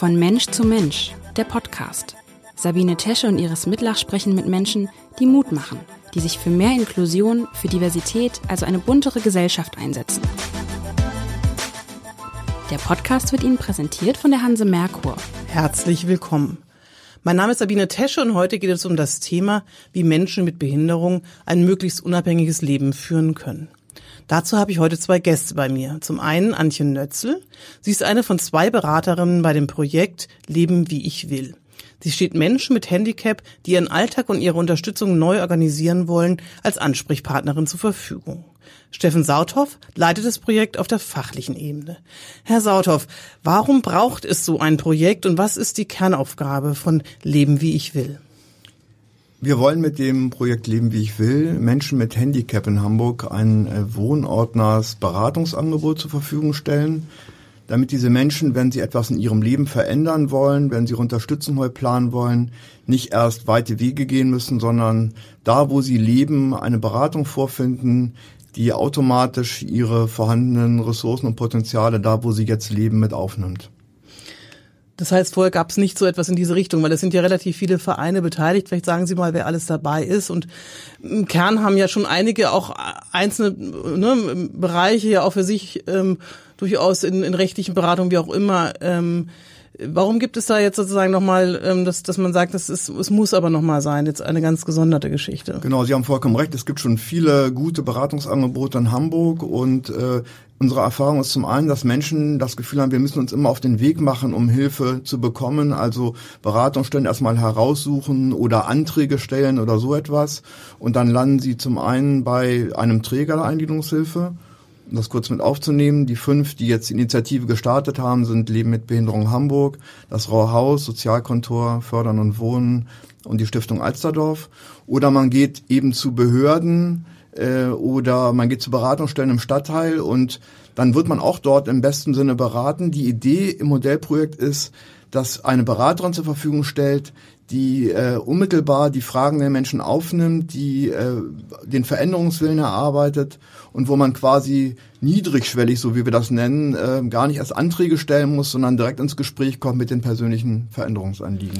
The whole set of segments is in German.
Von Mensch zu Mensch, der Podcast. Sabine Tesche und Iris Mitlach sprechen mit Menschen, die Mut machen, die sich für mehr Inklusion, für Diversität, also eine buntere Gesellschaft einsetzen. Der Podcast wird Ihnen präsentiert von der Hanse Merkur. Herzlich willkommen. Mein Name ist Sabine Tesche und heute geht es um das Thema, wie Menschen mit Behinderung ein möglichst unabhängiges Leben führen können. Dazu habe ich heute zwei Gäste bei mir. Zum einen Antje Nötzel. Sie ist eine von zwei Beraterinnen bei dem Projekt Leben wie ich will. Sie steht Menschen mit Handicap, die ihren Alltag und ihre Unterstützung neu organisieren wollen, als Ansprechpartnerin zur Verfügung. Steffen Sauthoff leitet das Projekt auf der fachlichen Ebene. Herr Sauthoff, warum braucht es so ein Projekt und was ist die Kernaufgabe von Leben wie ich will? Wir wollen mit dem Projekt Leben wie ich will Menschen mit Handicap in Hamburg ein äh, wohnortnahes Beratungsangebot zur Verfügung stellen, damit diese Menschen, wenn sie etwas in ihrem Leben verändern wollen, wenn sie Unterstützung neu planen wollen, nicht erst weite Wege gehen müssen, sondern da, wo sie leben, eine Beratung vorfinden, die automatisch ihre vorhandenen Ressourcen und Potenziale da, wo sie jetzt leben, mit aufnimmt. Das heißt, vorher gab es nicht so etwas in diese Richtung, weil es sind ja relativ viele Vereine beteiligt. Vielleicht sagen Sie mal, wer alles dabei ist. Und im Kern haben ja schon einige auch einzelne ne, Bereiche ja auch für sich ähm, durchaus in, in rechtlichen Beratungen, wie auch immer, ähm, Warum gibt es da jetzt sozusagen nochmal, ähm, dass, dass man sagt, das ist, es muss aber nochmal sein, jetzt eine ganz gesonderte Geschichte? Genau, Sie haben vollkommen recht. Es gibt schon viele gute Beratungsangebote in Hamburg und äh, unsere Erfahrung ist zum einen, dass Menschen das Gefühl haben, wir müssen uns immer auf den Weg machen, um Hilfe zu bekommen. Also Beratungsstellen erstmal heraussuchen oder Anträge stellen oder so etwas. Und dann landen sie zum einen bei einem Träger der Eingliederungshilfe das kurz mit aufzunehmen, die fünf, die jetzt die Initiative gestartet haben, sind Leben mit Behinderung Hamburg, das Raue Haus, Sozialkontor, Fördern und Wohnen und die Stiftung Alsterdorf. Oder man geht eben zu Behörden äh, oder man geht zu Beratungsstellen im Stadtteil und dann wird man auch dort im besten Sinne beraten. Die Idee im Modellprojekt ist, dass eine Beraterin zur Verfügung stellt, die äh, unmittelbar die Fragen der Menschen aufnimmt, die äh, den Veränderungswillen erarbeitet und wo man quasi niedrigschwellig, so wie wir das nennen, äh, gar nicht erst Anträge stellen muss, sondern direkt ins Gespräch kommt mit den persönlichen Veränderungsanliegen.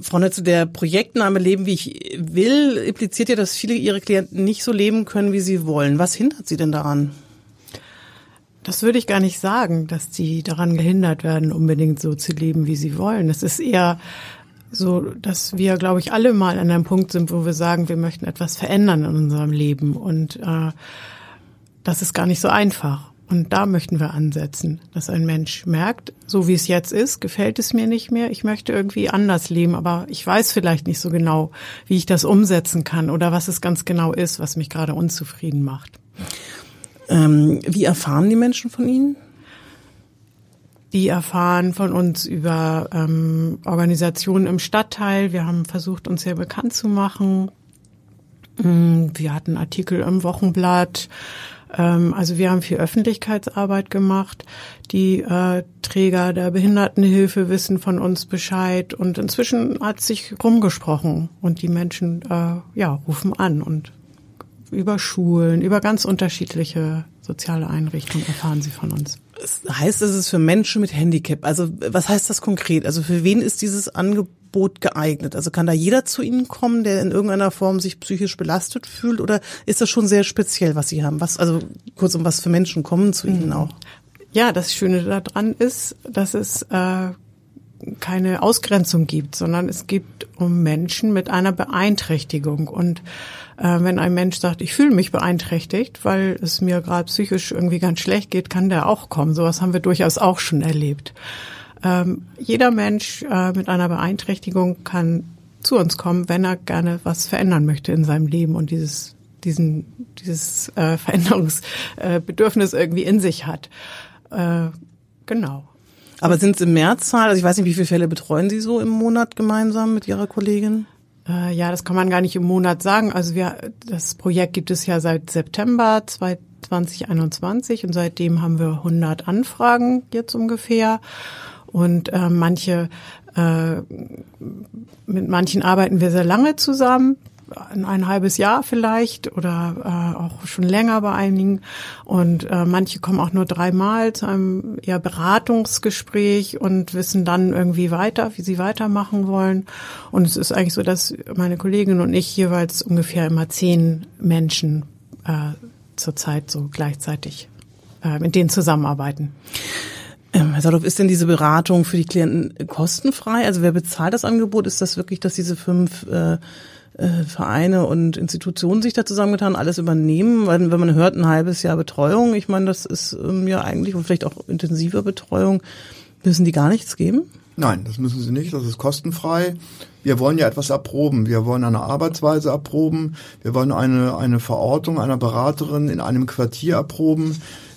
Frau Nötze, der Projektname Leben wie ich will impliziert ja, dass viele Ihrer Klienten nicht so leben können, wie sie wollen. Was hindert Sie denn daran? Das würde ich gar nicht sagen, dass sie daran gehindert werden, unbedingt so zu leben, wie sie wollen. Es ist eher so, dass wir, glaube ich, alle mal an einem Punkt sind, wo wir sagen, wir möchten etwas verändern in unserem Leben. Und äh, das ist gar nicht so einfach. Und da möchten wir ansetzen, dass ein Mensch merkt, so wie es jetzt ist, gefällt es mir nicht mehr. Ich möchte irgendwie anders leben, aber ich weiß vielleicht nicht so genau, wie ich das umsetzen kann oder was es ganz genau ist, was mich gerade unzufrieden macht. Ähm, wie erfahren die Menschen von Ihnen? Die erfahren von uns über ähm, Organisationen im Stadtteil. Wir haben versucht, uns sehr bekannt zu machen. Mm, wir hatten Artikel im Wochenblatt. Ähm, also wir haben viel Öffentlichkeitsarbeit gemacht. Die äh, Träger der Behindertenhilfe wissen von uns Bescheid. Und inzwischen hat sich rumgesprochen und die Menschen äh, ja rufen an und über Schulen, über ganz unterschiedliche soziale Einrichtungen erfahren sie von uns. Das heißt, es ist für Menschen mit Handicap. Also was heißt das konkret? Also für wen ist dieses Angebot geeignet? Also kann da jeder zu Ihnen kommen, der in irgendeiner Form sich psychisch belastet fühlt, oder ist das schon sehr speziell, was Sie haben? Was also kurz um was für Menschen kommen zu Ihnen mhm. auch? Ja, das Schöne daran ist, dass es äh, keine Ausgrenzung gibt, sondern es gibt um Menschen mit einer Beeinträchtigung. Und äh, wenn ein Mensch sagt, ich fühle mich beeinträchtigt, weil es mir gerade psychisch irgendwie ganz schlecht geht, kann der auch kommen. Sowas haben wir durchaus auch schon erlebt. Ähm, jeder Mensch äh, mit einer Beeinträchtigung kann zu uns kommen, wenn er gerne was verändern möchte in seinem Leben und dieses diesen dieses äh, Veränderungsbedürfnis irgendwie in sich hat. Äh, genau. Aber sind es im Märzzahl? Also ich weiß nicht, wie viele Fälle betreuen Sie so im Monat gemeinsam mit Ihrer Kollegin? Äh, ja, das kann man gar nicht im Monat sagen. Also wir, das Projekt gibt es ja seit September 2021 und seitdem haben wir 100 Anfragen jetzt ungefähr. Und äh, manche, äh, mit manchen arbeiten wir sehr lange zusammen. Ein halbes Jahr vielleicht oder äh, auch schon länger bei einigen. Und äh, manche kommen auch nur dreimal zu einem eher Beratungsgespräch und wissen dann irgendwie weiter, wie sie weitermachen wollen. Und es ist eigentlich so, dass meine Kollegin und ich jeweils ungefähr immer zehn Menschen äh, zurzeit so gleichzeitig äh, mit denen zusammenarbeiten. Ähm, Herr Sadov, ist denn diese Beratung für die Klienten kostenfrei? Also wer bezahlt das Angebot? Ist das wirklich, dass diese fünf äh, äh, Vereine und Institutionen sich da zusammengetan, alles übernehmen, weil wenn man hört, ein halbes Jahr Betreuung, ich meine, das ist ähm, ja eigentlich und vielleicht auch intensiver Betreuung, müssen die gar nichts geben? Nein, das müssen sie nicht, das ist kostenfrei. Wir wollen ja etwas erproben. Wir wollen eine Arbeitsweise erproben. Wir wollen eine, eine Verortung einer Beraterin in einem Quartier erproben.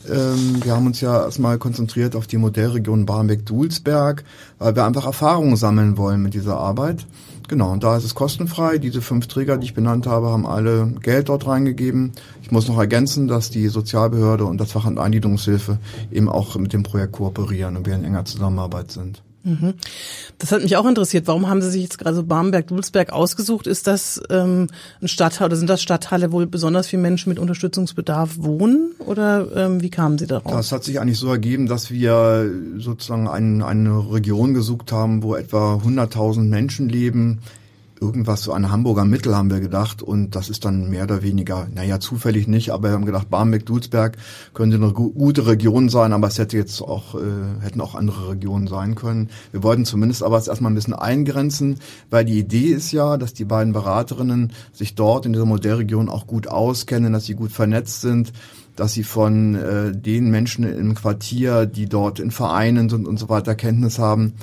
Ähm, wir haben uns ja erstmal konzentriert auf die Modellregion Barmbek-Dulsberg, weil wir einfach Erfahrungen sammeln wollen mit dieser Arbeit. Genau, und da ist es kostenfrei. Diese fünf Träger, die ich benannt habe, haben alle Geld dort reingegeben. Ich muss noch ergänzen, dass die Sozialbehörde und das Fachamt Eingliederungshilfe eben auch mit dem Projekt kooperieren und wir in enger Zusammenarbeit sind. Mhm. Das hat mich auch interessiert. Warum haben Sie sich jetzt gerade so Barmbek-Dulsberg ausgesucht? Ist das ähm, ein Stadtteil oder sind das Stadtteile, wo besonders viele Menschen mit Unterstützungsbedarf wohnen? Oder ähm, wie kamen Sie darauf? Das hat sich eigentlich so ergeben, dass wir sozusagen ein, eine Region gesucht haben, wo etwa 100.000 Menschen leben, irgendwas so an Hamburger Mittel haben wir gedacht und das ist dann mehr oder weniger, naja, zufällig nicht, aber wir haben gedacht, Barmbek-Dulsberg könnte eine gu gute Region sein, aber es hätte jetzt auch, äh, hätten auch andere Regionen sein können. Wir wollten zumindest aber es erstmal ein bisschen eingrenzen, weil die Idee ist ja, dass die beiden Beraterinnen sich dort in dieser Modellregion auch gut auskennen, dass sie gut vernetzt sind, dass sie von äh, den Menschen im Quartier, die dort in Vereinen sind und so weiter Kenntnis haben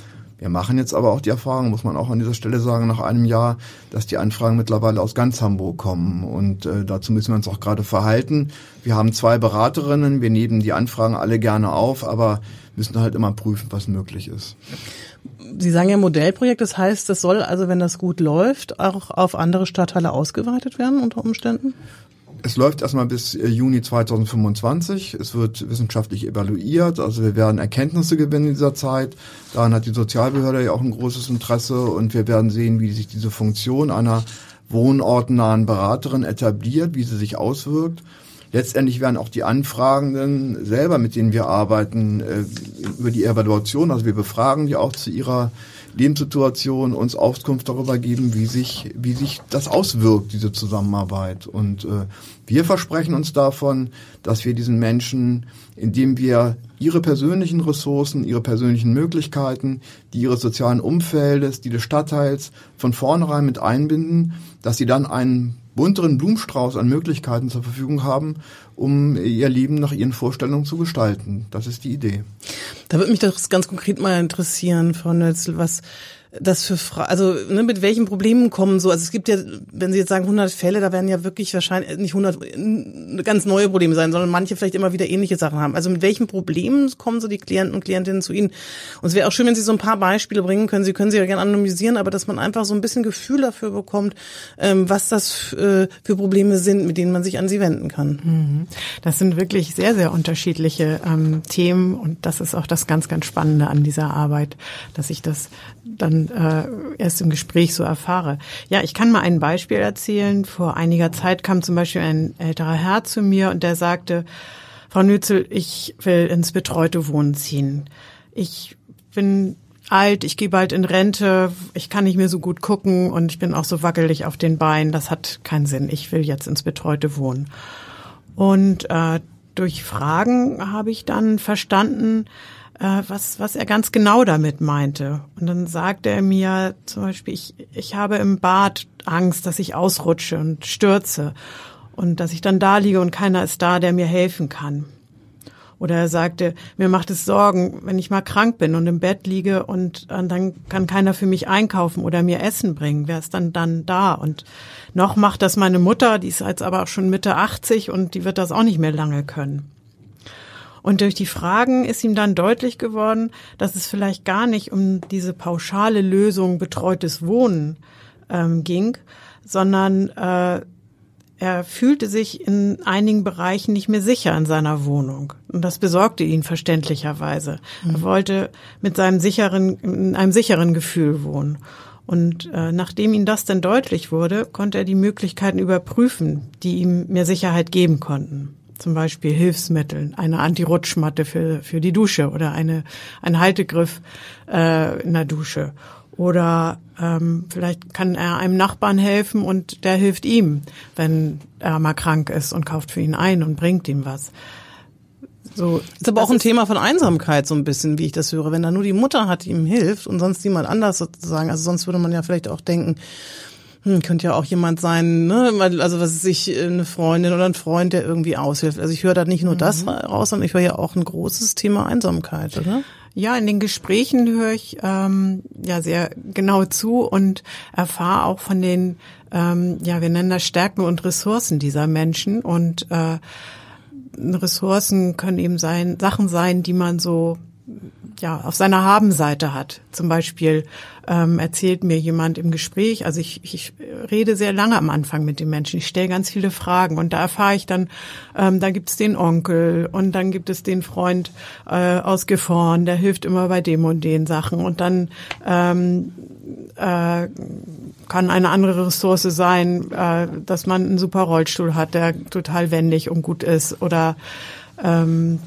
wir machen jetzt aber auch die Erfahrung, muss man auch an dieser Stelle sagen, nach einem Jahr, dass die Anfragen mittlerweile aus ganz Hamburg kommen. Und äh, dazu müssen wir uns auch gerade verhalten. Wir haben zwei Beraterinnen, wir nehmen die Anfragen alle gerne auf, aber müssen halt immer prüfen, was möglich ist. Sie sagen ja Modellprojekt, das heißt, das soll also, wenn das gut läuft, auch auf andere Stadtteile ausgeweitet werden unter Umständen? Es läuft erstmal bis äh, Juni 2025. Es wird wissenschaftlich evaluiert. Also wir werden Erkenntnisse gewinnen in dieser Zeit. Daran hat die Sozialbehörde ja auch ein großes Interesse und wir werden sehen, wie sich diese Funktion einer wohnortnahen Beraterin etabliert, wie sie sich auswirkt. Letztendlich werden auch die Anfragenden selber, mit denen wir arbeiten, äh, über die Evaluation, also wir befragen die auch zu ihrer Lebenssituation uns Auskunft darüber geben, wie sich, wie sich das auswirkt, diese Zusammenarbeit. Und äh, wir versprechen uns davon, dass wir diesen Menschen, indem wir ihre persönlichen Ressourcen, ihre persönlichen Möglichkeiten, die ihres sozialen Umfeldes, die des Stadtteils von vornherein mit einbinden, dass sie dann einen bunteren Blumenstrauß an Möglichkeiten zur Verfügung haben, um ihr Leben nach ihren Vorstellungen zu gestalten. Das ist die Idee. Da würde mich das ganz konkret mal interessieren, Frau Nötzel, was das für Fra also ne, mit welchen Problemen kommen so? Also es gibt ja, wenn Sie jetzt sagen 100 Fälle, da werden ja wirklich wahrscheinlich nicht 100 ganz neue Probleme sein, sondern manche vielleicht immer wieder ähnliche Sachen haben. Also mit welchen Problemen kommen so die Klienten und Klientinnen zu Ihnen? Und es wäre auch schön, wenn Sie so ein paar Beispiele bringen können. Sie können sie ja gerne anonymisieren, aber dass man einfach so ein bisschen Gefühl dafür bekommt, ähm, was das äh, für Probleme sind, mit denen man sich an Sie wenden kann. Mhm. Das sind wirklich sehr, sehr unterschiedliche ähm, Themen und das ist auch das ganz, ganz Spannende an dieser Arbeit, dass ich das dann äh, erst im Gespräch so erfahre. Ja, ich kann mal ein Beispiel erzählen. Vor einiger Zeit kam zum Beispiel ein älterer Herr zu mir und der sagte, Frau Nützel, ich will ins betreute Wohnen ziehen. Ich bin alt, ich gehe bald in Rente, ich kann nicht mehr so gut gucken und ich bin auch so wackelig auf den Beinen. Das hat keinen Sinn. Ich will jetzt ins betreute Wohnen. Und äh, durch Fragen habe ich dann verstanden, äh, was, was er ganz genau damit meinte. Und dann sagte er mir zum Beispiel, ich, ich habe im Bad Angst, dass ich ausrutsche und stürze und dass ich dann da liege und keiner ist da, der mir helfen kann. Oder er sagte, mir macht es Sorgen, wenn ich mal krank bin und im Bett liege und, dann kann keiner für mich einkaufen oder mir Essen bringen. Wer ist dann dann da? Und noch macht das meine Mutter, die ist jetzt aber auch schon Mitte 80 und die wird das auch nicht mehr lange können. Und durch die Fragen ist ihm dann deutlich geworden, dass es vielleicht gar nicht um diese pauschale Lösung betreutes Wohnen ähm, ging, sondern äh, er fühlte sich in einigen Bereichen nicht mehr sicher in seiner Wohnung. Und das besorgte ihn verständlicherweise. Mhm. Er wollte mit seinem sicheren, in einem sicheren Gefühl wohnen. Und äh, nachdem ihm das dann deutlich wurde, konnte er die Möglichkeiten überprüfen, die ihm mehr Sicherheit geben konnten. Zum Beispiel Hilfsmittel, eine Anti-Rutschmatte für, für die Dusche oder eine, ein Haltegriff äh, in der Dusche. Oder ähm, vielleicht kann er einem Nachbarn helfen und der hilft ihm, wenn er mal krank ist und kauft für ihn ein und bringt ihm was. So, ist aber auch ein Thema von Einsamkeit so ein bisschen, wie ich das höre. Wenn da nur die Mutter hat, die ihm hilft und sonst niemand anders sozusagen. Also sonst würde man ja vielleicht auch denken, hm, könnte ja auch jemand sein, ne? Also was ist ich, eine Freundin oder ein Freund, der irgendwie aushilft. Also ich höre da nicht nur mhm. das raus, sondern ich höre ja auch ein großes Thema Einsamkeit, oder? Ja, in den Gesprächen höre ich ähm, ja sehr genau zu und erfahre auch von den, ähm, ja, wir nennen das Stärken und Ressourcen dieser Menschen und äh, Ressourcen können eben sein, Sachen sein, die man so ja, auf seiner Habenseite hat. Zum Beispiel ähm, erzählt mir jemand im Gespräch, also ich, ich rede sehr lange am Anfang mit den Menschen, ich stelle ganz viele Fragen und da erfahre ich dann, ähm, da gibt es den Onkel und dann gibt es den Freund äh, aus Gifhorn, der hilft immer bei dem und den Sachen und dann ähm, äh, kann eine andere Ressource sein, äh, dass man einen super Rollstuhl hat, der total wendig und gut ist oder ähm,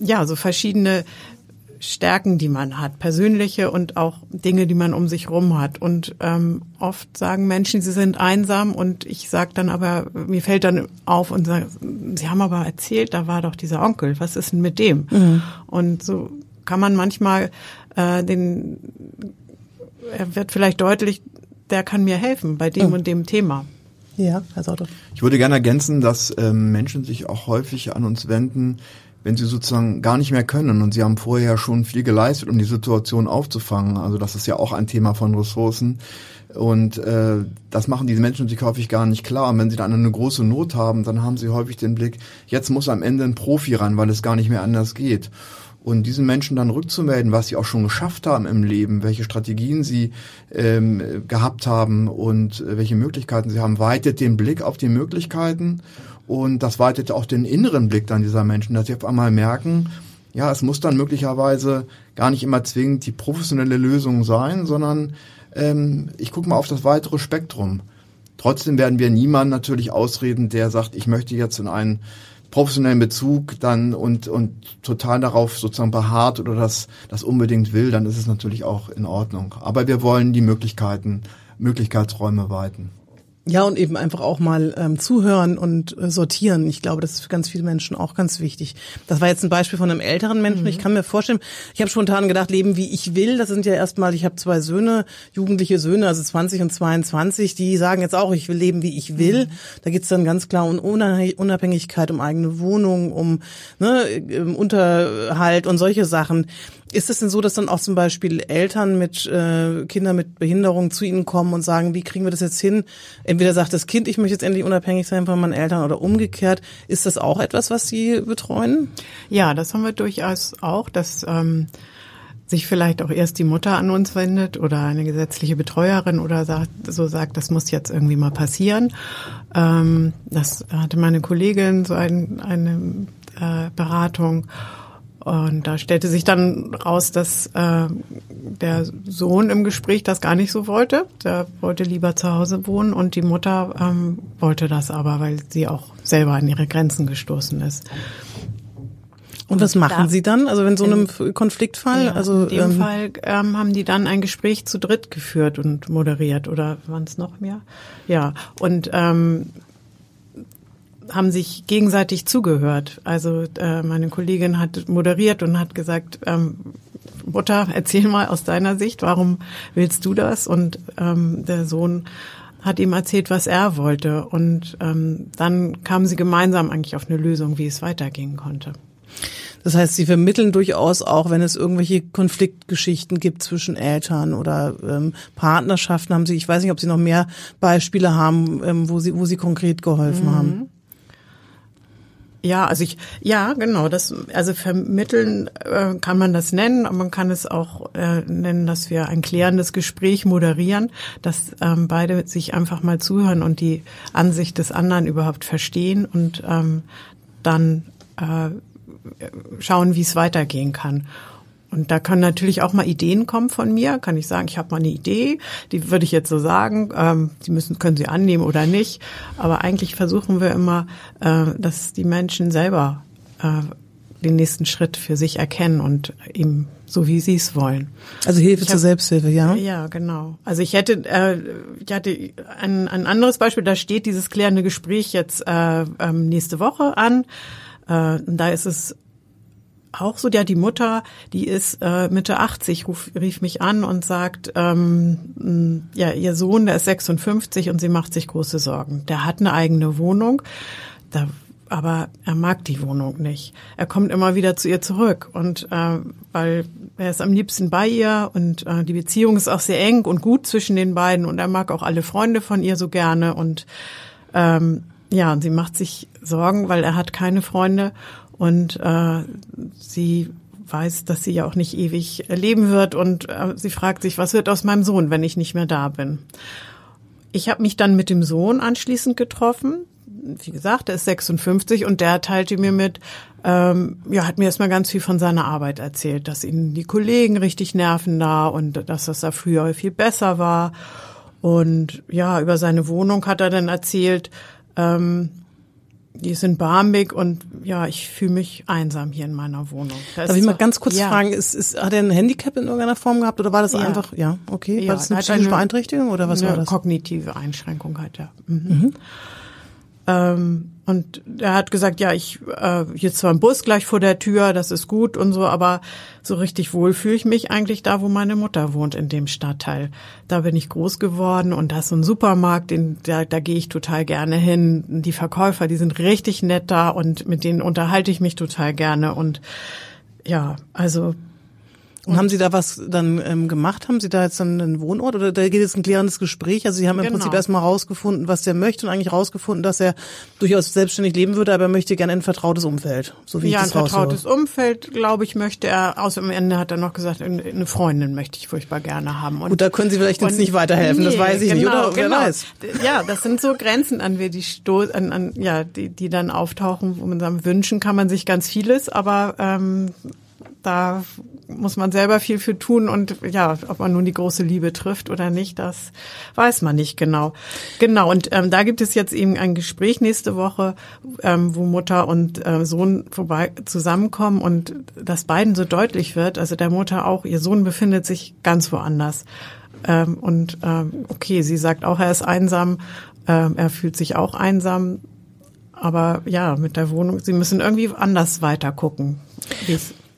ja, so verschiedene Stärken, die man hat, persönliche und auch Dinge, die man um sich rum hat. Und ähm, oft sagen Menschen, sie sind einsam und ich sage dann aber, mir fällt dann auf und sage, sie haben aber erzählt, da war doch dieser Onkel, was ist denn mit dem? Mhm. Und so kann man manchmal äh, den, er wird vielleicht deutlich, der kann mir helfen bei dem mhm. und dem Thema. Ja, Herr Sauter. Ich würde gerne ergänzen, dass ähm, Menschen sich auch häufig an uns wenden, wenn sie sozusagen gar nicht mehr können und sie haben vorher schon viel geleistet, um die Situation aufzufangen. Also das ist ja auch ein Thema von Ressourcen. Und äh, das machen diese Menschen sich häufig gar nicht klar. Und wenn sie dann eine große Not haben, dann haben sie häufig den Blick, jetzt muss am Ende ein Profi ran, weil es gar nicht mehr anders geht. Und diesen Menschen dann rückzumelden, was sie auch schon geschafft haben im Leben, welche Strategien sie ähm, gehabt haben und äh, welche Möglichkeiten sie haben, weitet den Blick auf die Möglichkeiten und das weitet auch den inneren Blick dann dieser Menschen, dass sie auf einmal merken, ja, es muss dann möglicherweise gar nicht immer zwingend die professionelle Lösung sein, sondern ähm, ich gucke mal auf das weitere Spektrum. Trotzdem werden wir niemanden natürlich ausreden, der sagt, ich möchte jetzt in einen professionellen Bezug dann und, und total darauf sozusagen beharrt oder das, das unbedingt will, dann ist es natürlich auch in Ordnung. Aber wir wollen die Möglichkeiten, Möglichkeitsräume weiten. Ja, und eben einfach auch mal ähm, zuhören und äh, sortieren. Ich glaube, das ist für ganz viele Menschen auch ganz wichtig. Das war jetzt ein Beispiel von einem älteren Menschen. Mhm. Ich kann mir vorstellen, ich habe spontan gedacht, leben wie ich will. Das sind ja erstmal, ich habe zwei Söhne, jugendliche Söhne, also 20 und 22, die sagen jetzt auch, ich will leben, wie ich will. Mhm. Da geht's dann ganz klar um Unabhängigkeit, um eigene Wohnung, um ne, Unterhalt und solche Sachen. Ist es denn so, dass dann auch zum Beispiel Eltern mit äh, Kindern mit Behinderung zu Ihnen kommen und sagen, wie kriegen wir das jetzt hin? Entweder sagt das Kind, ich möchte jetzt endlich unabhängig sein von meinen Eltern oder umgekehrt. Ist das auch etwas, was Sie betreuen? Ja, das haben wir durchaus auch, dass ähm, sich vielleicht auch erst die Mutter an uns wendet oder eine gesetzliche Betreuerin oder sagt, so sagt, das muss jetzt irgendwie mal passieren. Ähm, das hatte meine Kollegin so ein, eine äh, Beratung. Und da stellte sich dann raus, dass äh, der Sohn im Gespräch das gar nicht so wollte. Der wollte lieber zu Hause wohnen und die Mutter ähm, wollte das aber, weil sie auch selber an ihre Grenzen gestoßen ist. Und was machen Sie dann? Also wenn so einem Konfliktfall? Ja, also in dem ähm, Fall ähm, haben die dann ein Gespräch zu dritt geführt und moderiert oder waren es noch mehr? Ja. Und ähm, haben sich gegenseitig zugehört. Also äh, meine Kollegin hat moderiert und hat gesagt, ähm, Mutter, erzähl mal aus deiner Sicht, warum willst du das? Und ähm, der Sohn hat ihm erzählt, was er wollte. Und ähm, dann kamen sie gemeinsam eigentlich auf eine Lösung, wie es weitergehen konnte. Das heißt, sie vermitteln durchaus auch, wenn es irgendwelche Konfliktgeschichten gibt zwischen Eltern oder ähm, Partnerschaften, haben sie, ich weiß nicht, ob sie noch mehr Beispiele haben, ähm, wo sie, wo sie konkret geholfen mhm. haben. Ja, also ich, ja, genau, das, also vermitteln äh, kann man das nennen, aber man kann es auch äh, nennen, dass wir ein klärendes Gespräch moderieren, dass ähm, beide sich einfach mal zuhören und die Ansicht des anderen überhaupt verstehen und ähm, dann äh, schauen, wie es weitergehen kann. Und da können natürlich auch mal Ideen kommen von mir. Kann ich sagen, ich habe mal eine Idee, die würde ich jetzt so sagen. Ähm, Sie müssen, können sie annehmen oder nicht. Aber eigentlich versuchen wir immer, äh, dass die Menschen selber äh, den nächsten Schritt für sich erkennen und ihm so wie sie es wollen. Also Hilfe hab, zur Selbsthilfe, ja? Ja, genau. Also ich hätte, äh, ich hatte ein, ein anderes Beispiel, da steht dieses klärende Gespräch jetzt äh, ähm, nächste Woche an. Äh, da ist es auch so, ja, die Mutter, die ist äh, Mitte 80, ruf, rief mich an und sagt, ähm, ja, ihr Sohn, der ist 56 und sie macht sich große Sorgen. Der hat eine eigene Wohnung. Da aber er mag die Wohnung nicht. Er kommt immer wieder zu ihr zurück und äh, weil er ist am liebsten bei ihr und äh, die Beziehung ist auch sehr eng und gut zwischen den beiden und er mag auch alle Freunde von ihr so gerne und ähm, ja, und sie macht sich Sorgen, weil er hat keine Freunde und äh, sie weiß, dass sie ja auch nicht ewig leben wird und äh, sie fragt sich, was wird aus meinem Sohn, wenn ich nicht mehr da bin? Ich habe mich dann mit dem Sohn anschließend getroffen wie gesagt, er ist 56 und der teilte mir mit, ähm, ja, hat mir erstmal ganz viel von seiner Arbeit erzählt, dass ihn die Kollegen richtig nerven da und dass das da früher viel besser war. Und ja, über seine Wohnung hat er dann erzählt, ähm, die ist in Barmbek und ja, ich fühle mich einsam hier in meiner Wohnung. Da Darf ich mal ganz kurz ja. fragen, ist, ist, hat er ein Handicap in irgendeiner Form gehabt oder war das ja. einfach, ja, okay, ja, war das eine psychische Beeinträchtigung oder was war das? Kognitive Einschränkung hat er. Mhm. Mhm. Ähm, und er hat gesagt, ja, ich äh, hier zwar ein Bus gleich vor der Tür, das ist gut und so, aber so richtig wohl fühle ich mich eigentlich da, wo meine Mutter wohnt, in dem Stadtteil. Da bin ich groß geworden und da ist so ein Supermarkt, den, da, da gehe ich total gerne hin. Die Verkäufer, die sind richtig nett da und mit denen unterhalte ich mich total gerne. Und ja, also und haben Sie da was dann ähm, gemacht? Haben Sie da jetzt dann einen Wohnort oder da geht jetzt ein klärendes Gespräch? Also Sie haben im genau. Prinzip erstmal rausgefunden, was der möchte und eigentlich rausgefunden, dass er durchaus selbstständig leben würde, aber er möchte gerne ein vertrautes Umfeld, so wie ja, ich das ein vertrautes raushöre. Umfeld, glaube ich, möchte er. Außer am Ende hat er noch gesagt, eine Freundin möchte ich furchtbar gerne haben. Und, Gut, da können Sie vielleicht jetzt nicht weiterhelfen, nee, das weiß ich genau, nicht, oder? Wer genau. weiß? Ja, das sind so Grenzen, an wir die Sto an, an, ja, die, die dann auftauchen, wo man sagen, wünschen kann man sich ganz vieles, aber ähm, da muss man selber viel für tun und ja, ob man nun die große Liebe trifft oder nicht, das weiß man nicht genau. Genau, und ähm, da gibt es jetzt eben ein Gespräch nächste Woche, ähm, wo Mutter und äh, Sohn vorbei zusammenkommen und das beiden so deutlich wird, also der Mutter auch, ihr Sohn befindet sich ganz woanders. Ähm, und ähm, okay, sie sagt auch, er ist einsam, ähm, er fühlt sich auch einsam, aber ja, mit der Wohnung, sie müssen irgendwie anders weiter gucken.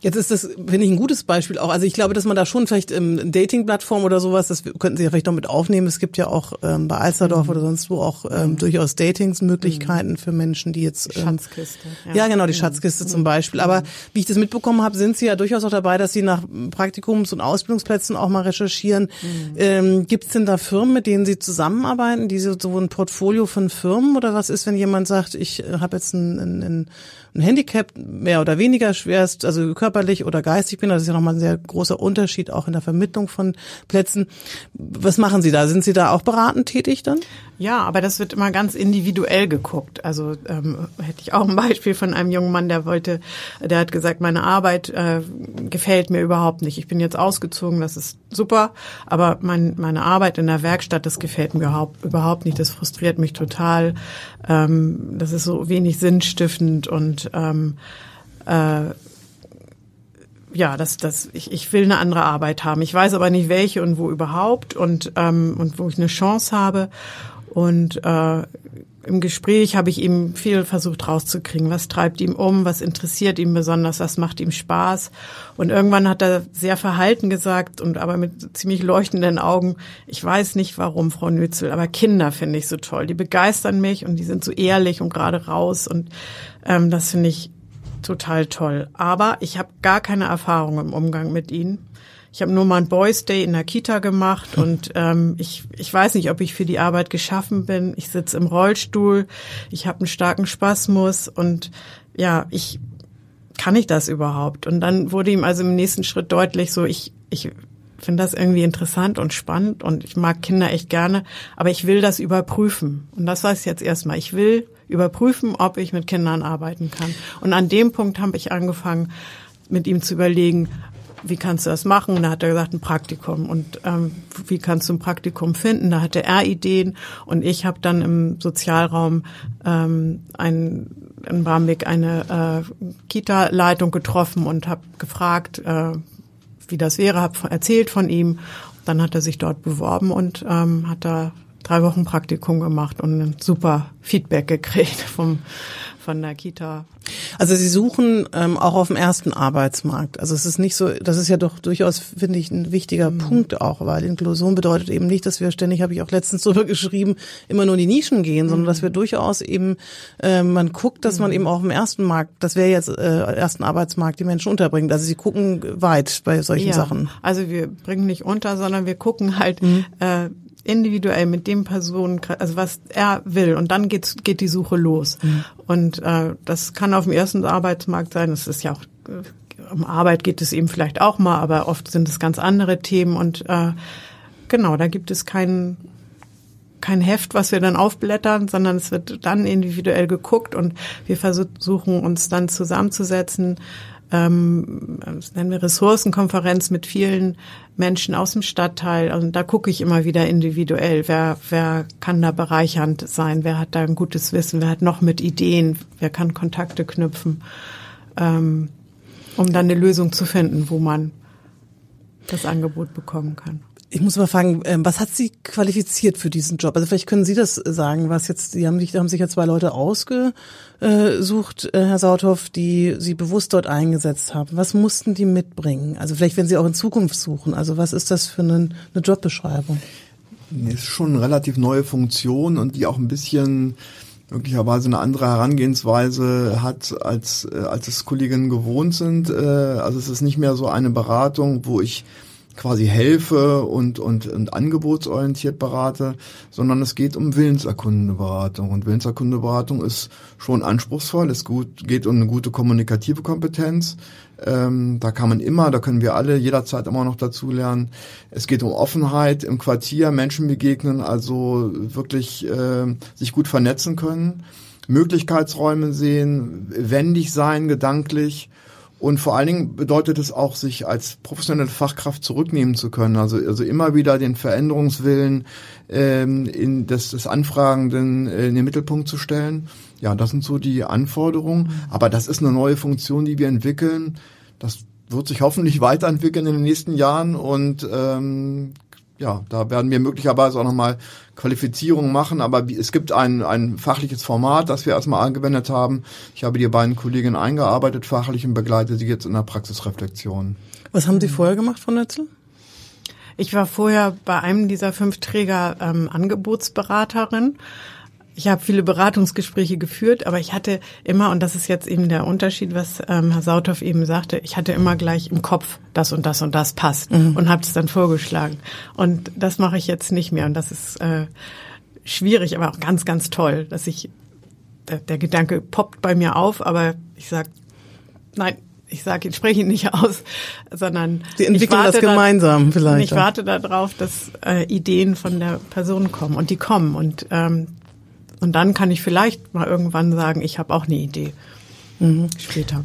Jetzt ist das, finde ich, ein gutes Beispiel auch. Also ich glaube, dass man da schon vielleicht ähm, Dating-Plattform oder sowas, das könnten Sie ja vielleicht noch mit aufnehmen. Es gibt ja auch ähm, bei Alsterdorf mhm. oder sonst wo auch ähm, mhm. durchaus Datingsmöglichkeiten mhm. für Menschen, die jetzt ähm, Schatzkiste. Ja. ja, genau, die mhm. Schatzkiste zum Beispiel. Aber mhm. wie ich das mitbekommen habe, sind Sie ja durchaus auch dabei, dass Sie nach Praktikums- und Ausbildungsplätzen auch mal recherchieren. Mhm. Ähm, Gibt es denn da Firmen, mit denen Sie zusammenarbeiten, die so, so ein Portfolio von Firmen oder was ist, wenn jemand sagt, ich äh, habe jetzt ein, ein, ein ein Handicap mehr oder weniger schwerst, also körperlich oder geistig bin. Das ist ja nochmal ein sehr großer Unterschied auch in der Vermittlung von Plätzen. Was machen Sie da? Sind Sie da auch beratend tätig dann? Ja, aber das wird immer ganz individuell geguckt. Also ähm, hätte ich auch ein Beispiel von einem jungen Mann, der wollte, der hat gesagt, meine Arbeit äh, gefällt mir überhaupt nicht. Ich bin jetzt ausgezogen, das ist super, aber mein, meine Arbeit in der Werkstatt, das gefällt mir überhaupt, überhaupt nicht. Das frustriert mich total. Ähm, das ist so wenig sinnstiftend und ähm, äh, ja, das, das, ich, ich will eine andere Arbeit haben. Ich weiß aber nicht welche und wo überhaupt und, ähm, und wo ich eine Chance habe. Und äh, im Gespräch habe ich ihm viel versucht rauszukriegen, was treibt ihm um, was interessiert ihn besonders, was macht ihm Spaß. Und irgendwann hat er sehr verhalten gesagt und aber mit ziemlich leuchtenden Augen, ich weiß nicht warum, Frau Nützel, aber Kinder finde ich so toll. Die begeistern mich und die sind so ehrlich und gerade raus und ähm, das finde ich total toll. Aber ich habe gar keine Erfahrung im Umgang mit ihnen. Ich habe nur mal ein Boys Day in der Kita gemacht und ähm, ich, ich weiß nicht, ob ich für die Arbeit geschaffen bin. Ich sitze im Rollstuhl, ich habe einen starken Spasmus und ja, ich kann ich das überhaupt? Und dann wurde ihm also im nächsten Schritt deutlich so, ich, ich finde das irgendwie interessant und spannend und ich mag Kinder echt gerne, aber ich will das überprüfen. Und das ich jetzt erstmal. Ich will überprüfen, ob ich mit Kindern arbeiten kann. Und an dem Punkt habe ich angefangen, mit ihm zu überlegen, wie kannst du das machen? Und da hat er gesagt, ein Praktikum. Und ähm, wie kannst du ein Praktikum finden? Da hatte er Ideen und ich habe dann im Sozialraum ähm, ein, in Barmbek eine äh, Kita-Leitung getroffen und habe gefragt, äh, wie das wäre, habe erzählt von ihm. Dann hat er sich dort beworben und ähm, hat da drei Wochen Praktikum gemacht und ein super Feedback gekriegt vom von der Kita. Also Sie suchen ähm, auch auf dem ersten Arbeitsmarkt. Also es ist nicht so, das ist ja doch durchaus, finde ich, ein wichtiger mhm. Punkt auch, weil Inklusion bedeutet eben nicht, dass wir ständig, habe ich auch letztens drüber geschrieben, immer nur in die Nischen gehen, sondern dass wir mhm. durchaus eben, äh, man guckt, dass man mhm. eben auch im ersten Markt, das wäre jetzt äh, ersten Arbeitsmarkt, die Menschen unterbringt. Also Sie gucken weit bei solchen ja, Sachen. Also wir bringen nicht unter, sondern wir gucken halt, mhm. äh, individuell mit dem Personen, also was er will und dann geht's, geht die Suche los. Mhm. Und äh, das kann auf dem ersten Arbeitsmarkt sein, das ist ja auch, äh, um Arbeit geht es eben vielleicht auch mal, aber oft sind es ganz andere Themen und äh, genau, da gibt es kein, kein Heft, was wir dann aufblättern, sondern es wird dann individuell geguckt und wir versuchen uns dann zusammenzusetzen, ähm, das nennen wir Ressourcenkonferenz mit vielen Menschen aus dem Stadtteil. Und da gucke ich immer wieder individuell, wer, wer kann da bereichernd sein, wer hat da ein gutes Wissen, wer hat noch mit Ideen, wer kann Kontakte knüpfen, ähm, um dann eine Lösung zu finden, wo man das Angebot bekommen kann. Ich muss mal fragen, ähm, was hat Sie qualifiziert für diesen Job? Also vielleicht können Sie das sagen, was jetzt, Sie haben sich, haben sich ja zwei Leute ausgesucht, äh, Herr Sauthoff, die Sie bewusst dort eingesetzt haben. Was mussten die mitbringen? Also vielleicht, wenn Sie auch in Zukunft suchen, also was ist das für eine, eine Jobbeschreibung? Das ist schon eine relativ neue Funktion und die auch ein bisschen möglicherweise eine andere Herangehensweise hat, als, äh, als es Kolleginnen gewohnt sind. Äh, also es ist nicht mehr so eine Beratung, wo ich quasi helfe und, und, und angebotsorientiert berate, sondern es geht um Willenserkundeberatung. Und Willenserkundeberatung ist schon anspruchsvoll. Es gut, geht um eine gute kommunikative Kompetenz. Ähm, da kann man immer, da können wir alle jederzeit immer noch dazu lernen. Es geht um Offenheit im Quartier, Menschen begegnen, also wirklich äh, sich gut vernetzen können, Möglichkeitsräume sehen, wendig sein, gedanklich und vor allen Dingen bedeutet es auch, sich als professionelle Fachkraft zurücknehmen zu können. Also, also immer wieder den Veränderungswillen ähm, in des, des Anfragenden äh, in den Mittelpunkt zu stellen. Ja, das sind so die Anforderungen. Aber das ist eine neue Funktion, die wir entwickeln. Das wird sich hoffentlich weiterentwickeln in den nächsten Jahren und ähm, ja, da werden wir möglicherweise auch nochmal Qualifizierungen machen, aber es gibt ein, ein fachliches Format, das wir erstmal angewendet haben. Ich habe die beiden Kolleginnen eingearbeitet, fachlich und begleite sie jetzt in der Praxisreflexion. Was haben Sie vorher gemacht, Frau Netzel? Ich war vorher bei einem dieser fünf Träger ähm, Angebotsberaterin ich habe viele Beratungsgespräche geführt, aber ich hatte immer, und das ist jetzt eben der Unterschied, was ähm, Herr Sauthoff eben sagte, ich hatte immer gleich im Kopf, das und das und das passt mhm. und habe es dann vorgeschlagen. Und das mache ich jetzt nicht mehr und das ist äh, schwierig, aber auch ganz, ganz toll, dass ich, der, der Gedanke poppt bei mir auf, aber ich sag nein, ich sage, ich spreche ihn nicht aus, sondern Sie entwickeln das gemeinsam da, vielleicht. Ich warte darauf, dass äh, Ideen von der Person kommen und die kommen und ähm, und dann kann ich vielleicht mal irgendwann sagen, ich habe auch eine Idee. Mhm. Später.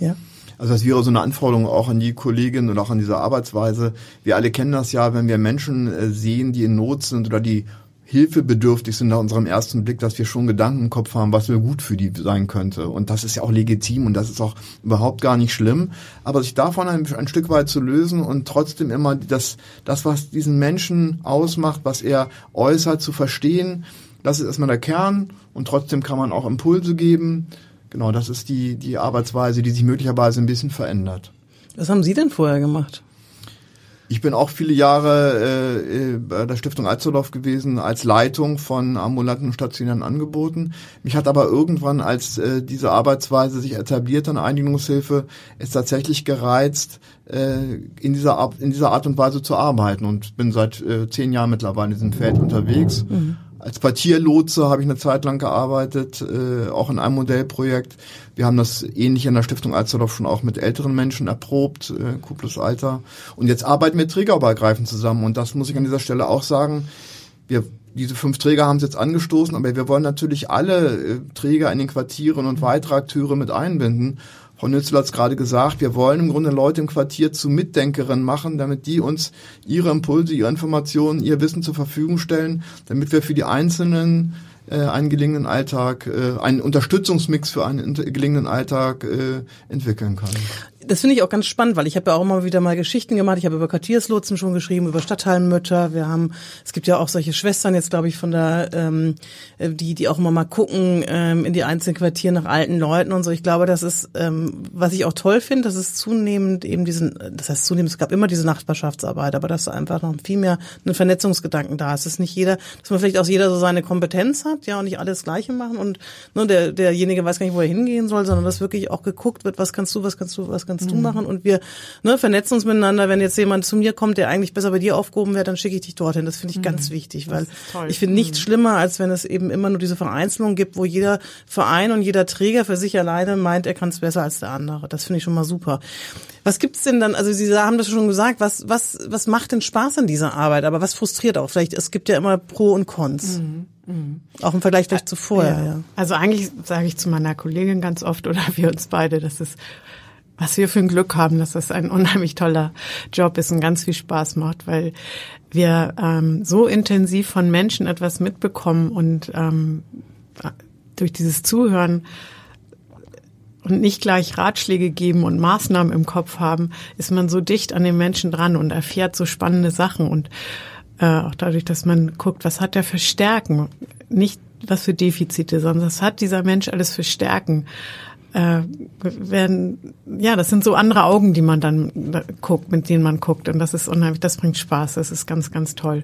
Ja. Also das wäre so eine Anforderung auch an die Kollegin und auch an diese Arbeitsweise. Wir alle kennen das ja, wenn wir Menschen äh, sehen, die in Not sind oder die hilfebedürftig sind nach unserem ersten Blick, dass wir schon Gedanken im Kopf haben, was mir gut für die sein könnte. Und das ist ja auch legitim und das ist auch überhaupt gar nicht schlimm. Aber sich davon ein, ein Stück weit zu lösen und trotzdem immer das, das, was diesen Menschen ausmacht, was er äußert, zu verstehen, das ist erstmal der Kern und trotzdem kann man auch Impulse geben. Genau, das ist die, die Arbeitsweise, die sich möglicherweise ein bisschen verändert. Was haben Sie denn vorher gemacht? Ich bin auch viele Jahre äh, bei der Stiftung Alzerdorf gewesen als Leitung von ambulanten und stationären Angeboten. Mich hat aber irgendwann, als äh, diese Arbeitsweise sich etabliert an Einigungshilfe, es tatsächlich gereizt, äh, in, dieser Art, in dieser Art und Weise zu arbeiten und bin seit äh, zehn Jahren mittlerweile in diesem Feld unterwegs. Mhm. Als Quartierlotse habe ich eine Zeit lang gearbeitet, äh, auch in einem Modellprojekt. Wir haben das ähnlich in der Stiftung Alsterdorf schon auch mit älteren Menschen erprobt, äh, Q Alter. Und jetzt arbeiten wir trägerübergreifend zusammen. Und das muss ich an dieser Stelle auch sagen. Wir diese fünf Träger haben es jetzt angestoßen, aber wir wollen natürlich alle äh, Träger in den Quartieren und weitere Akteure mit einbinden. Frau Nützler hat es gerade gesagt, wir wollen im Grunde Leute im Quartier zu Mitdenkerinnen machen, damit die uns ihre Impulse, ihre Informationen, ihr Wissen zur Verfügung stellen, damit wir für die Einzelnen äh, einen gelingenden Alltag, äh, einen Unterstützungsmix für einen gelingenden Alltag äh, entwickeln können das finde ich auch ganz spannend, weil ich habe ja auch immer wieder mal Geschichten gemacht. Ich habe über Quartierslotsen schon geschrieben, über Stadtteilmütter. Wir haben, es gibt ja auch solche Schwestern jetzt, glaube ich, von der, ähm, die, die auch immer mal gucken ähm, in die einzelnen Quartiere nach alten Leuten und so. Ich glaube, das ist, ähm, was ich auch toll finde, dass es zunehmend eben diesen, das heißt zunehmend, es gab immer diese Nachbarschaftsarbeit, aber dass einfach noch viel mehr ein Vernetzungsgedanken da ist. Es ist nicht jeder, dass man vielleicht auch jeder so seine Kompetenz hat, ja, und nicht alles Gleiche machen und ne, der, derjenige weiß gar nicht, wo er hingehen soll, sondern dass wirklich auch geguckt wird, was kannst du, was kannst du, was kannst kannst du mhm. machen und wir ne, vernetzen uns miteinander. Wenn jetzt jemand zu mir kommt, der eigentlich besser bei dir aufgehoben wäre, dann schicke ich dich dorthin. Das finde ich mhm. ganz wichtig, weil ich finde nichts mhm. schlimmer, als wenn es eben immer nur diese Vereinzelung gibt, wo jeder Verein und jeder Träger für sich alleine meint, er kann es besser als der andere. Das finde ich schon mal super. Was gibt's denn dann? Also Sie haben das schon gesagt. Was was was macht denn Spaß an dieser Arbeit? Aber was frustriert auch? Vielleicht es gibt ja immer Pro und Cons. Mhm. Mhm. Auch im Vergleich vielleicht zu vorher. Ja. ja. Also eigentlich sage ich zu meiner Kollegin ganz oft oder wir uns beide, dass es was wir für ein Glück haben, dass das ein unheimlich toller Job ist und ganz viel Spaß macht, weil wir ähm, so intensiv von Menschen etwas mitbekommen und ähm, durch dieses Zuhören und nicht gleich Ratschläge geben und Maßnahmen im Kopf haben, ist man so dicht an den Menschen dran und erfährt so spannende Sachen und äh, auch dadurch, dass man guckt, was hat er für Stärken, nicht was für Defizite, sondern was hat dieser Mensch alles für Stärken äh, werden, ja, das sind so andere Augen, die man dann guckt, mit denen man guckt. Und das ist unheimlich, das bringt Spaß, das ist ganz, ganz toll.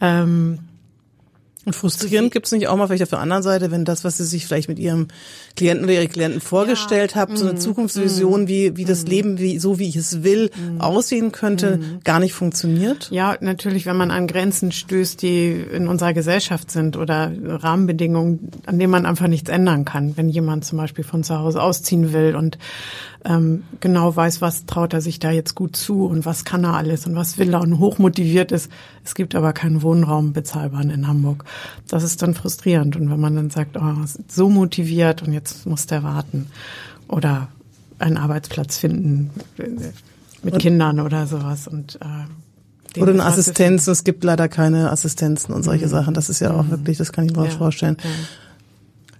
Ähm, und frustrierend gibt es nicht auch mal vielleicht auf der anderen Seite, wenn das, was Sie sich vielleicht mit Ihrem Klienten oder Ihre Klienten vorgestellt ja. haben, so eine mhm. Zukunftsvision, mm. wie, wie das mm. Leben, wie, so wie ich es will, mm. aussehen könnte, gar nicht funktioniert? Ja, natürlich, wenn man an Grenzen stößt, die in unserer Gesellschaft sind oder Rahmenbedingungen, an denen man einfach nichts ändern kann. Wenn jemand zum Beispiel von zu Hause ausziehen will und ähm, genau weiß, was traut er sich da jetzt gut zu und was kann er alles und was will er und hochmotiviert ist. Es gibt aber keinen Wohnraum bezahlbaren in Hamburg. Das ist dann frustrierend. Und wenn man dann sagt, oh, so motiviert und jetzt muss der warten oder einen Arbeitsplatz finden mit und, Kindern oder sowas und äh, oder eine Assistenz. Es gibt leider keine Assistenzen und solche mhm. Sachen. Das ist ja auch mhm. wirklich, das kann ich mir ja, vorstellen. Ja.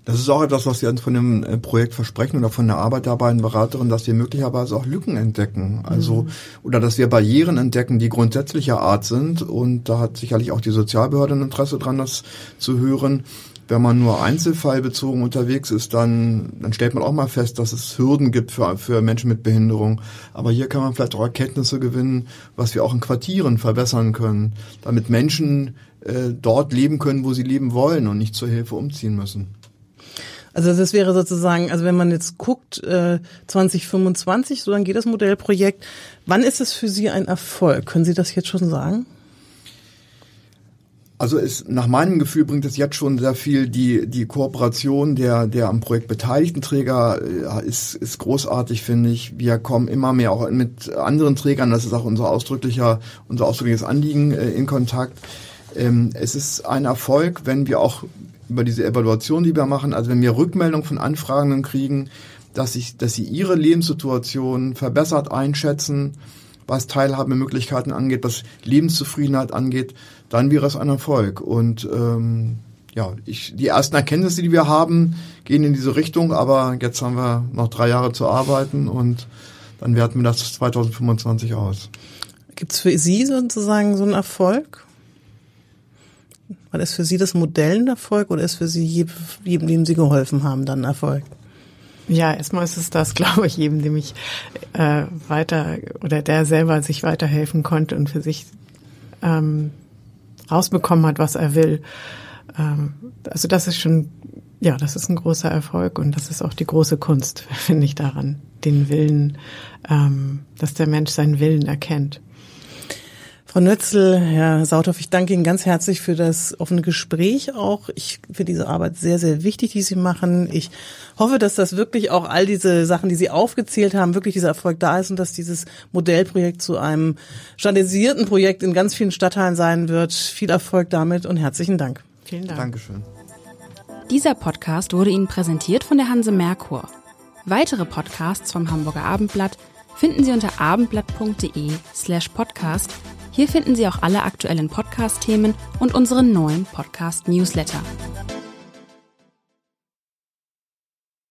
Das ist auch etwas, was wir uns von dem äh, Projekt versprechen oder von der Arbeit dabei in Beraterin, dass wir möglicherweise auch Lücken entdecken. Also, mhm. oder dass wir Barrieren entdecken, die grundsätzlicher Art sind. Und da hat sicherlich auch die Sozialbehörde ein Interesse dran, das zu hören. Wenn man nur einzelfallbezogen unterwegs ist, dann, dann stellt man auch mal fest, dass es Hürden gibt für, für Menschen mit Behinderung. Aber hier kann man vielleicht auch Erkenntnisse gewinnen, was wir auch in Quartieren verbessern können, damit Menschen äh, dort leben können, wo sie leben wollen und nicht zur Hilfe umziehen müssen. Also das wäre sozusagen, also wenn man jetzt guckt, äh, 2025, so dann geht das Modellprojekt. Wann ist es für Sie ein Erfolg? Können Sie das jetzt schon sagen? Also es, nach meinem Gefühl bringt es jetzt schon sehr viel. Die, die Kooperation der, der am Projekt beteiligten Träger äh, ist, ist großartig, finde ich. Wir kommen immer mehr auch mit anderen Trägern, das ist auch unser ausdrücklicher, unser ausdrückliches Anliegen äh, in Kontakt. Ähm, es ist ein Erfolg, wenn wir auch über diese Evaluation, die wir machen, also wenn wir Rückmeldung von Anfragenden kriegen, dass, ich, dass sie ihre Lebenssituation verbessert einschätzen, was Teilhabemöglichkeiten angeht, was Lebenszufriedenheit angeht, dann wäre es ein Erfolg. Und ähm, ja, ich, die ersten Erkenntnisse, die wir haben, gehen in diese Richtung, aber jetzt haben wir noch drei Jahre zu arbeiten und dann werten wir das 2025 aus. Gibt es für Sie sozusagen so einen Erfolg? War das für Sie das Modell ein Erfolg oder ist für Sie jedem, dem Sie geholfen haben, dann ein Erfolg? Ja, erstmal ist es das, glaube ich, jedem, dem ich äh, weiter oder der selber sich weiterhelfen konnte und für sich ähm, rausbekommen hat, was er will. Ähm, also das ist schon, ja, das ist ein großer Erfolg und das ist auch die große Kunst, finde ich daran, den Willen, ähm, dass der Mensch seinen Willen erkennt. Frau Nötzel, Herr Sauthoff, ich danke Ihnen ganz herzlich für das offene Gespräch auch. Ich finde diese Arbeit sehr, sehr wichtig, die Sie machen. Ich hoffe, dass das wirklich auch all diese Sachen, die Sie aufgezählt haben, wirklich dieser Erfolg da ist und dass dieses Modellprojekt zu einem standardisierten Projekt in ganz vielen Stadtteilen sein wird. Viel Erfolg damit und herzlichen Dank. Vielen Dank. Dankeschön. Dieser Podcast wurde Ihnen präsentiert von der Hanse Merkur. Weitere Podcasts vom Hamburger Abendblatt finden Sie unter abendblatt.de slash podcast. Hier finden Sie auch alle aktuellen Podcast-Themen und unseren neuen Podcast-Newsletter.